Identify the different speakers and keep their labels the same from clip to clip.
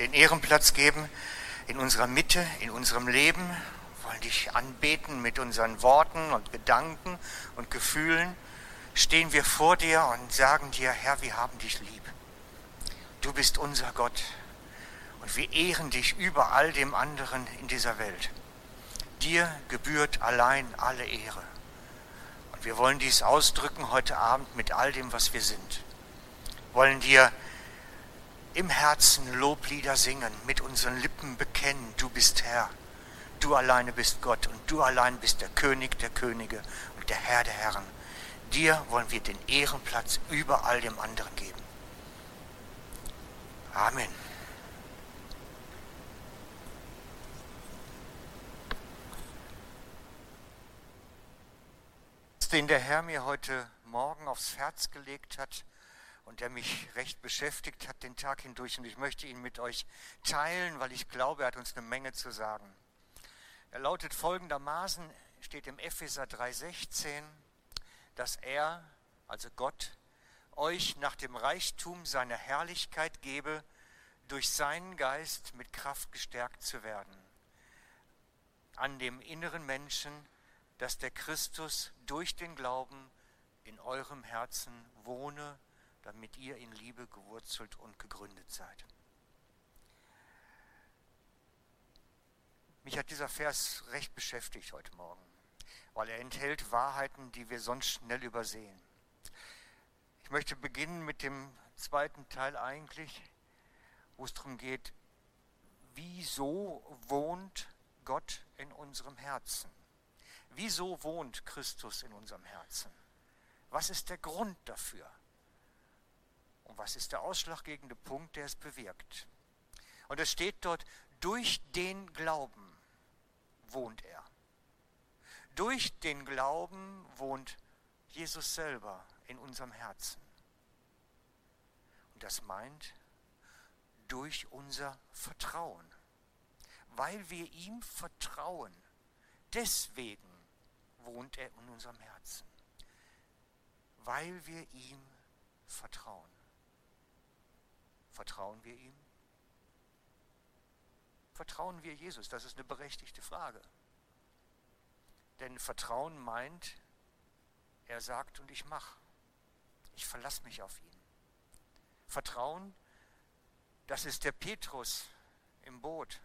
Speaker 1: den Ehrenplatz geben in unserer Mitte, in unserem Leben, wir wollen dich anbeten mit unseren Worten und Gedanken und Gefühlen, stehen wir vor dir und sagen dir, Herr, wir haben dich lieb. Du bist unser Gott und wir ehren dich über all dem anderen in dieser Welt. Dir gebührt allein alle Ehre. Und wir wollen dies ausdrücken heute Abend mit all dem, was wir sind. Wir wollen dir im Herzen Loblieder singen, mit unseren Lippen bekennen, du bist Herr, du alleine bist Gott und du allein bist der König der Könige und der Herr der Herren. Dir wollen wir den Ehrenplatz über all dem anderen geben. Amen. Den der Herr mir heute Morgen aufs Herz gelegt hat, und der mich recht beschäftigt hat den Tag hindurch. Und ich möchte ihn mit euch teilen, weil ich glaube, er hat uns eine Menge zu sagen. Er lautet folgendermaßen, steht im Epheser 3,16, dass er, also Gott, euch nach dem Reichtum seiner Herrlichkeit gebe, durch seinen Geist mit Kraft gestärkt zu werden. An dem inneren Menschen, dass der Christus durch den Glauben in eurem Herzen wohne damit ihr in Liebe gewurzelt und gegründet seid. Mich hat dieser Vers recht beschäftigt heute Morgen, weil er enthält Wahrheiten, die wir sonst schnell übersehen. Ich möchte beginnen mit dem zweiten Teil eigentlich, wo es darum geht, wieso wohnt Gott in unserem Herzen? Wieso wohnt Christus in unserem Herzen? Was ist der Grund dafür? Und was ist der ausschlaggebende Punkt, der es bewirkt? Und es steht dort, durch den Glauben wohnt er. Durch den Glauben wohnt Jesus selber in unserem Herzen. Und das meint durch unser Vertrauen. Weil wir ihm vertrauen, deswegen wohnt er in unserem Herzen. Weil wir ihm vertrauen. Vertrauen wir ihm? Vertrauen wir Jesus? Das ist eine berechtigte Frage. Denn Vertrauen meint, er sagt und ich mache. Ich verlasse mich auf ihn. Vertrauen, das ist der Petrus im Boot,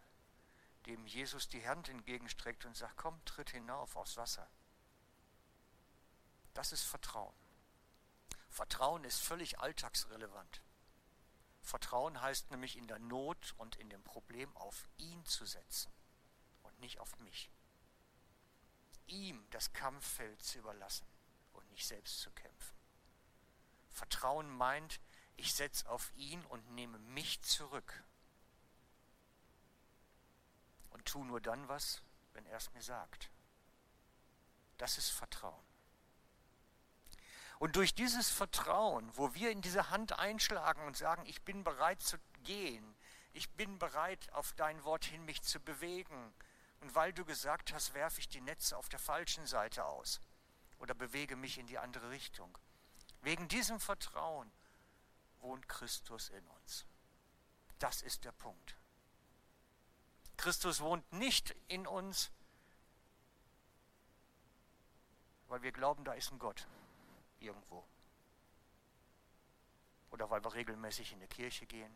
Speaker 1: dem Jesus die Hand entgegenstreckt und sagt, komm, tritt hinauf aufs Wasser. Das ist Vertrauen. Vertrauen ist völlig alltagsrelevant. Vertrauen heißt nämlich in der Not und in dem Problem auf ihn zu setzen und nicht auf mich. Ihm das Kampffeld zu überlassen und nicht selbst zu kämpfen. Vertrauen meint, ich setze auf ihn und nehme mich zurück und tue nur dann was, wenn er es mir sagt. Das ist Vertrauen. Und durch dieses Vertrauen, wo wir in diese Hand einschlagen und sagen, ich bin bereit zu gehen, ich bin bereit, auf dein Wort hin mich zu bewegen, und weil du gesagt hast, werfe ich die Netze auf der falschen Seite aus oder bewege mich in die andere Richtung. Wegen diesem Vertrauen wohnt Christus in uns. Das ist der Punkt. Christus wohnt nicht in uns, weil wir glauben, da ist ein Gott irgendwo. Oder weil wir regelmäßig in die Kirche gehen.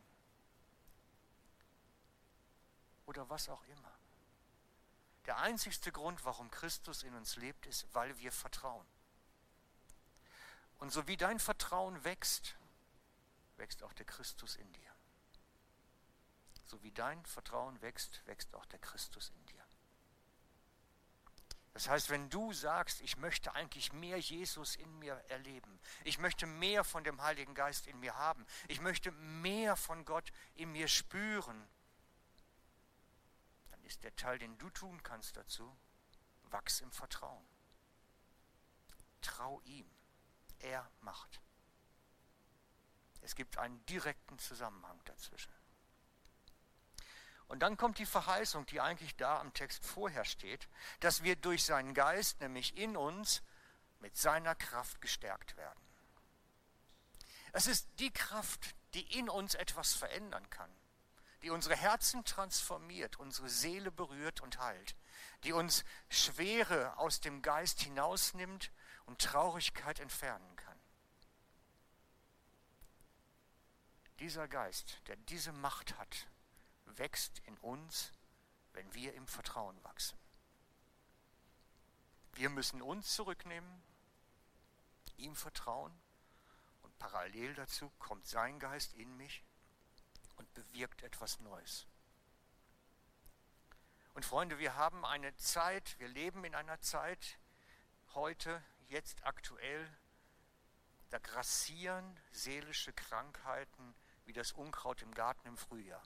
Speaker 1: Oder was auch immer. Der einzigste Grund, warum Christus in uns lebt, ist, weil wir vertrauen. Und so wie dein Vertrauen wächst, wächst auch der Christus in dir. So wie dein Vertrauen wächst, wächst auch der Christus in dir. Das heißt, wenn du sagst, ich möchte eigentlich mehr Jesus in mir erleben, ich möchte mehr von dem Heiligen Geist in mir haben, ich möchte mehr von Gott in mir spüren, dann ist der Teil, den du tun kannst dazu, wachs im Vertrauen. Trau ihm. Er macht. Es gibt einen direkten Zusammenhang dazwischen. Und dann kommt die Verheißung, die eigentlich da am Text vorher steht, dass wir durch seinen Geist, nämlich in uns, mit seiner Kraft gestärkt werden. Es ist die Kraft, die in uns etwas verändern kann. die unsere Herzen transformiert, unsere Seele berührt und heilt, die uns Schwere aus dem Geist hinausnimmt und Traurigkeit entfernen kann. Dieser Geist, der diese Macht hat, wächst in uns, wenn wir im Vertrauen wachsen. Wir müssen uns zurücknehmen, ihm vertrauen und parallel dazu kommt sein Geist in mich und bewirkt etwas Neues. Und Freunde, wir haben eine Zeit, wir leben in einer Zeit, heute, jetzt aktuell, da grassieren seelische Krankheiten wie das Unkraut im Garten im Frühjahr.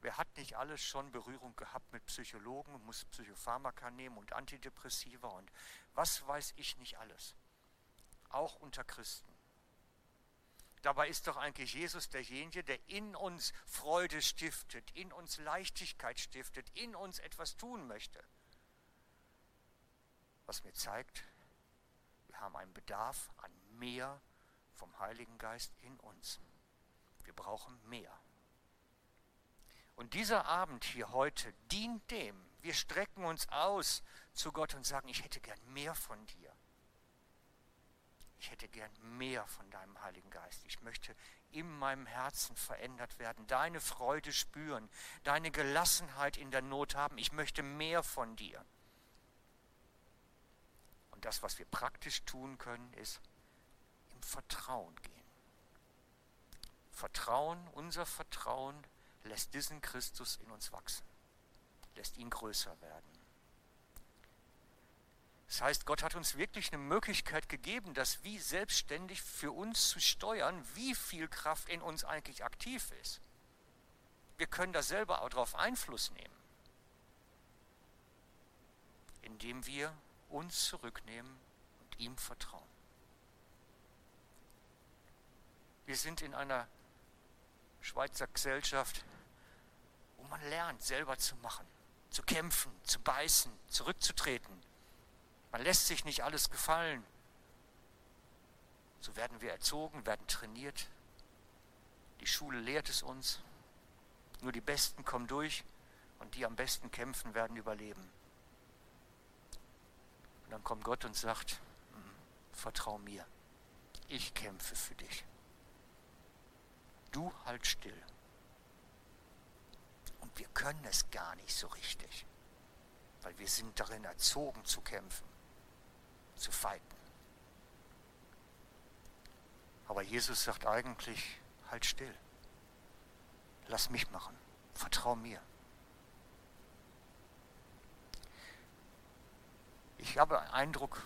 Speaker 1: Wer hat nicht alles schon Berührung gehabt mit Psychologen, muss Psychopharmaka nehmen und Antidepressiva und was weiß ich nicht alles auch unter Christen. Dabei ist doch eigentlich Jesus derjenige, der in uns Freude stiftet, in uns Leichtigkeit stiftet, in uns etwas tun möchte. Was mir zeigt, wir haben einen Bedarf an mehr vom Heiligen Geist in uns. Wir brauchen mehr. Und dieser Abend hier heute dient dem. Wir strecken uns aus zu Gott und sagen, ich hätte gern mehr von dir ich hätte gern mehr von deinem Heiligen Geist. Ich möchte in meinem Herzen verändert werden, deine Freude spüren, deine Gelassenheit in der Not haben. Ich möchte mehr von dir. Und das, was wir praktisch tun können, ist im Vertrauen gehen. Vertrauen, unser Vertrauen lässt diesen Christus in uns wachsen, lässt ihn größer werden. Das heißt, Gott hat uns wirklich eine Möglichkeit gegeben, das wie selbstständig für uns zu steuern, wie viel Kraft in uns eigentlich aktiv ist. Wir können da selber auch darauf Einfluss nehmen, indem wir uns zurücknehmen und ihm vertrauen. Wir sind in einer Schweizer Gesellschaft, wo man lernt, selber zu machen, zu kämpfen, zu beißen, zurückzutreten, man lässt sich nicht alles gefallen. So werden wir erzogen, werden trainiert. Die Schule lehrt es uns. Nur die Besten kommen durch und die am besten kämpfen, werden überleben. Und dann kommt Gott und sagt, hm, vertrau mir, ich kämpfe für dich. Du halt still. Und wir können es gar nicht so richtig, weil wir sind darin erzogen zu kämpfen zu fighten. Aber Jesus sagt eigentlich, halt still. Lass mich machen. Vertrau mir. Ich habe den Eindruck,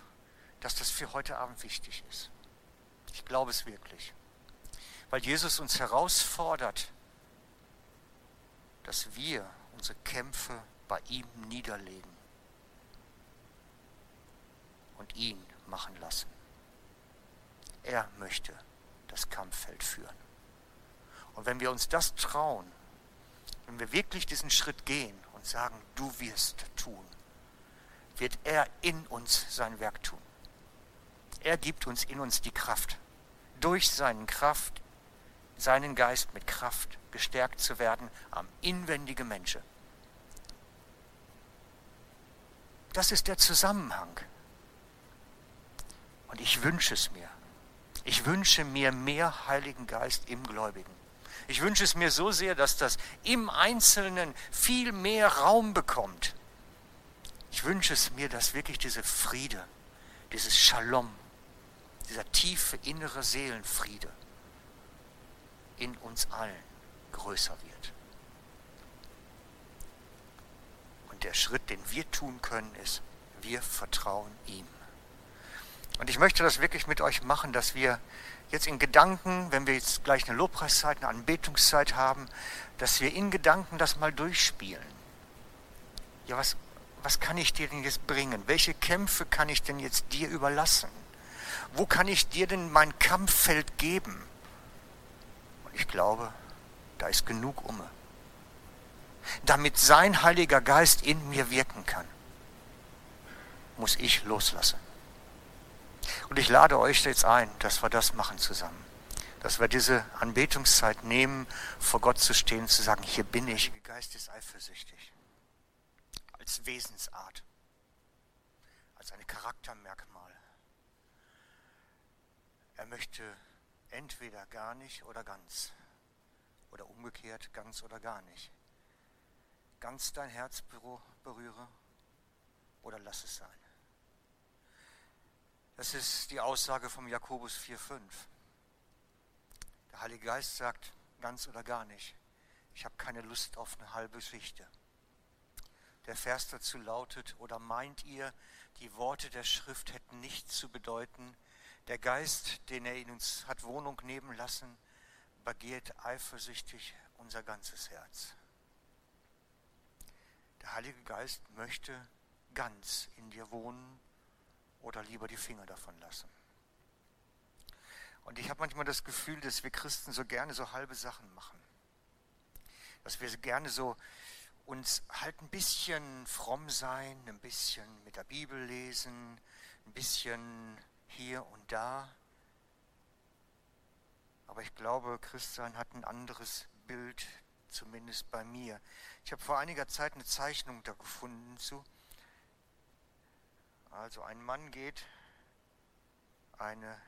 Speaker 1: dass das für heute Abend wichtig ist. Ich glaube es wirklich. Weil Jesus uns herausfordert, dass wir unsere Kämpfe bei ihm niederlegen und ihn machen lassen. Er möchte das Kampffeld führen. Und wenn wir uns das trauen, wenn wir wirklich diesen Schritt gehen und sagen, du wirst tun, wird er in uns sein Werk tun. Er gibt uns in uns die Kraft, durch seinen Kraft, seinen Geist mit Kraft gestärkt zu werden am inwendigen Menschen. Das ist der Zusammenhang. Und ich wünsche es mir. Ich wünsche mir mehr Heiligen Geist im Gläubigen. Ich wünsche es mir so sehr, dass das im Einzelnen viel mehr Raum bekommt. Ich wünsche es mir, dass wirklich diese Friede, dieses Shalom, dieser tiefe innere Seelenfriede in uns allen größer wird. Und der Schritt, den wir tun können, ist, wir vertrauen ihm. Und ich möchte das wirklich mit euch machen, dass wir jetzt in Gedanken, wenn wir jetzt gleich eine Lobpreiszeit, eine Anbetungszeit haben, dass wir in Gedanken das mal durchspielen. Ja, was, was kann ich dir denn jetzt bringen? Welche Kämpfe kann ich denn jetzt dir überlassen? Wo kann ich dir denn mein Kampffeld geben? Ich glaube, da ist genug umme. Damit sein Heiliger Geist in mir wirken kann, muss ich loslassen. Und ich lade euch jetzt ein, dass wir das machen zusammen. dass wir diese Anbetungszeit nehmen, vor Gott zu stehen, zu sagen, hier bin ich. Der Geist ist eifersüchtig. Als Wesensart. Als ein Charaktermerkmal. Er möchte entweder gar nicht oder ganz. Oder umgekehrt, ganz oder gar nicht. Ganz dein Herz berühre oder lass es sein. Das ist die Aussage vom Jakobus 4,5. Der Heilige Geist sagt ganz oder gar nicht. Ich habe keine Lust auf eine halbe Geschichte. Der Vers dazu lautet, oder meint ihr, die Worte der Schrift hätten nichts zu bedeuten? Der Geist, den er in uns hat Wohnung nehmen lassen, begehrt eifersüchtig unser ganzes Herz. Der Heilige Geist möchte ganz in dir wohnen oder lieber die Finger davon lassen. Und ich habe manchmal das Gefühl, dass wir Christen so gerne so halbe Sachen machen. Dass wir gerne so uns halt ein bisschen fromm sein, ein bisschen mit der Bibel lesen, ein bisschen hier und da. Aber ich glaube, Christsein hat ein anderes Bild, zumindest bei mir. Ich habe vor einiger Zeit eine Zeichnung da gefunden zu. Also ein Mann geht eine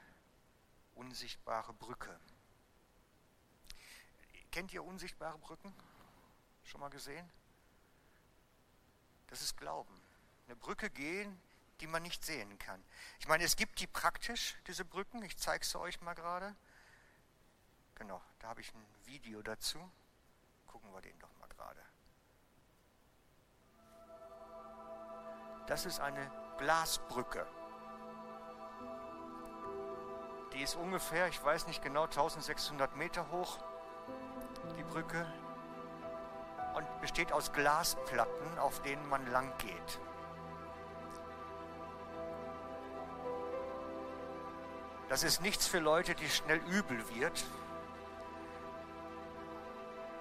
Speaker 1: unsichtbare Brücke. Kennt ihr unsichtbare Brücken? Schon mal gesehen? Das ist Glauben. Eine Brücke gehen, die man nicht sehen kann. Ich meine, es gibt die praktisch, diese Brücken. Ich zeige sie euch mal gerade. Genau, da habe ich ein Video dazu. Gucken wir den doch mal gerade. Das ist eine Glasbrücke. Die ist ungefähr, ich weiß nicht genau, 1600 Meter hoch, die Brücke, und besteht aus Glasplatten, auf denen man lang geht. Das ist nichts für Leute, die schnell übel wird.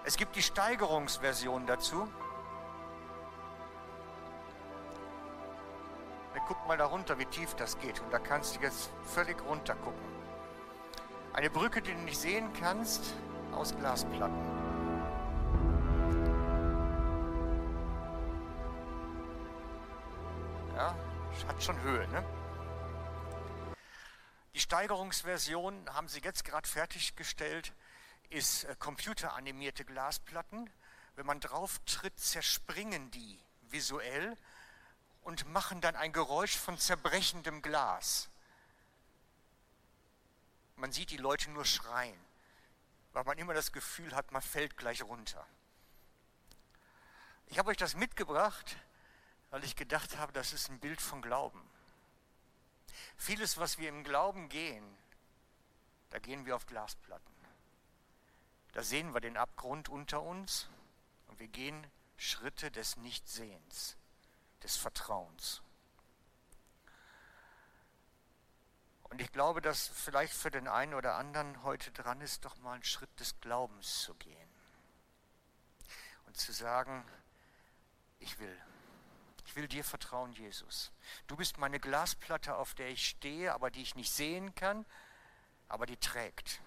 Speaker 1: Es gibt die Steigerungsversion dazu. Guck mal da runter, wie tief das geht. Und da kannst du jetzt völlig runter gucken. Eine Brücke, die du nicht sehen kannst, aus Glasplatten. Ja, hat schon Höhe, ne? Steigerungsversion haben sie jetzt gerade fertiggestellt, ist äh, computeranimierte Glasplatten. Wenn man drauf tritt, zerspringen die visuell und machen dann ein Geräusch von zerbrechendem Glas. Man sieht die Leute nur schreien, weil man immer das Gefühl hat, man fällt gleich runter. Ich habe euch das mitgebracht, weil ich gedacht habe, das ist ein Bild von Glauben. Vieles, was wir im Glauben gehen, da gehen wir auf Glasplatten. Da sehen wir den Abgrund unter uns und wir gehen Schritte des Nichtsehens, des Vertrauens. Und ich glaube, dass vielleicht für den einen oder anderen heute dran ist, doch mal einen Schritt des Glaubens zu gehen. Und zu sagen, ich will. Ich will dir vertrauen, Jesus. Du bist meine Glasplatte, auf der ich stehe, aber die ich nicht sehen kann, aber die trägt.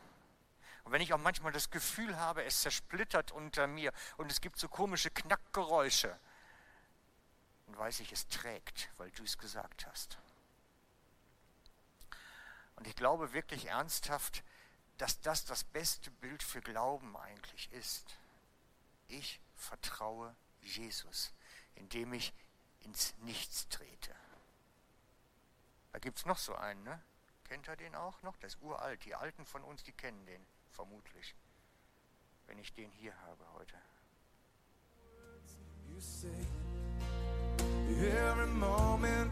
Speaker 1: Und wenn ich auch manchmal das Gefühl habe, es zersplittert unter mir und es gibt so komische Knackgeräusche, dann weiß ich, es trägt, weil du es gesagt hast. Und ich glaube wirklich ernsthaft, dass das das beste Bild für Glauben eigentlich ist. Ich vertraue Jesus, indem ich ins Nichts trete. Da gibt es noch so einen, ne? Kennt er den auch noch? Das ist uralt. Die Alten von uns, die kennen den vermutlich. Wenn ich den hier habe heute. You say, every moment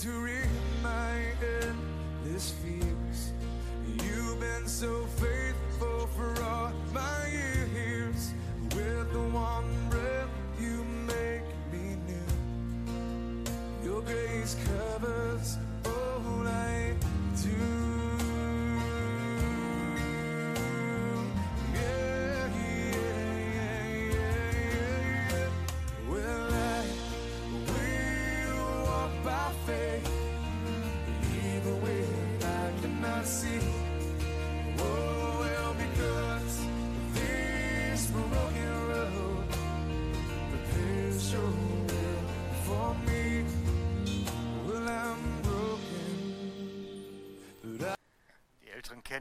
Speaker 1: To remind my. This feels you've been so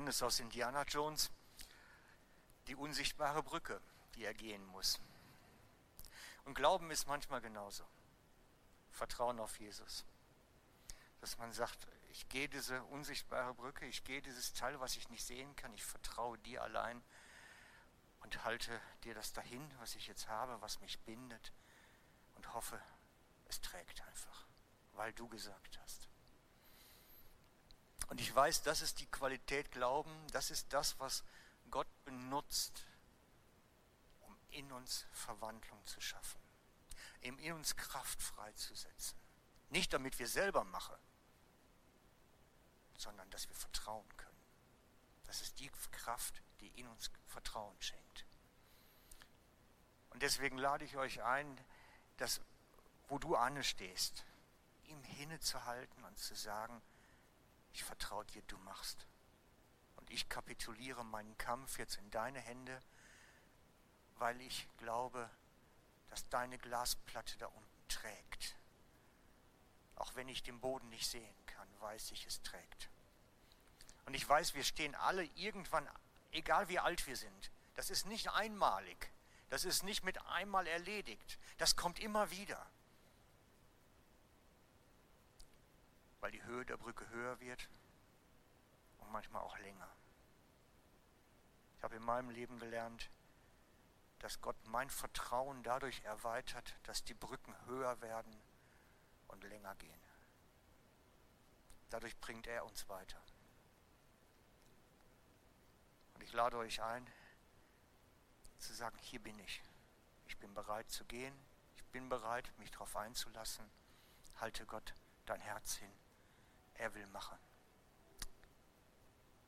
Speaker 1: es aus Indiana Jones, die unsichtbare Brücke, die er gehen muss. Und Glauben ist manchmal genauso. Vertrauen auf Jesus. Dass man sagt, ich gehe diese unsichtbare Brücke, ich gehe dieses Teil, was ich nicht sehen kann, ich vertraue dir allein und halte dir das dahin, was ich jetzt habe, was mich bindet und hoffe, es trägt einfach, weil du gesagt hast. Und ich weiß, das ist die Qualität Glauben, das ist das, was Gott benutzt, um in uns Verwandlung zu schaffen, in uns Kraft freizusetzen. Nicht damit wir selber machen, sondern dass wir vertrauen können. Das ist die Kraft, die in uns Vertrauen schenkt. Und deswegen lade ich euch ein, dass, wo du anstehst, ihm hinzuhalten und zu sagen, ich vertraue dir, du machst. Und ich kapituliere meinen Kampf jetzt in deine Hände, weil ich glaube, dass deine Glasplatte da unten trägt. Auch wenn ich den Boden nicht sehen kann, weiß ich, es trägt. Und ich weiß, wir stehen alle irgendwann, egal wie alt wir sind. Das ist nicht einmalig. Das ist nicht mit einmal erledigt. Das kommt immer wieder. Weil die Höhe der Brücke höher wird und manchmal auch länger. Ich habe in meinem Leben gelernt, dass Gott mein Vertrauen dadurch erweitert, dass die Brücken höher werden und länger gehen. Dadurch bringt er uns weiter. Und ich lade euch ein, zu sagen, hier bin ich. Ich bin bereit zu gehen. Ich bin bereit, mich darauf einzulassen. Halte Gott dein Herz hin. Er will machen.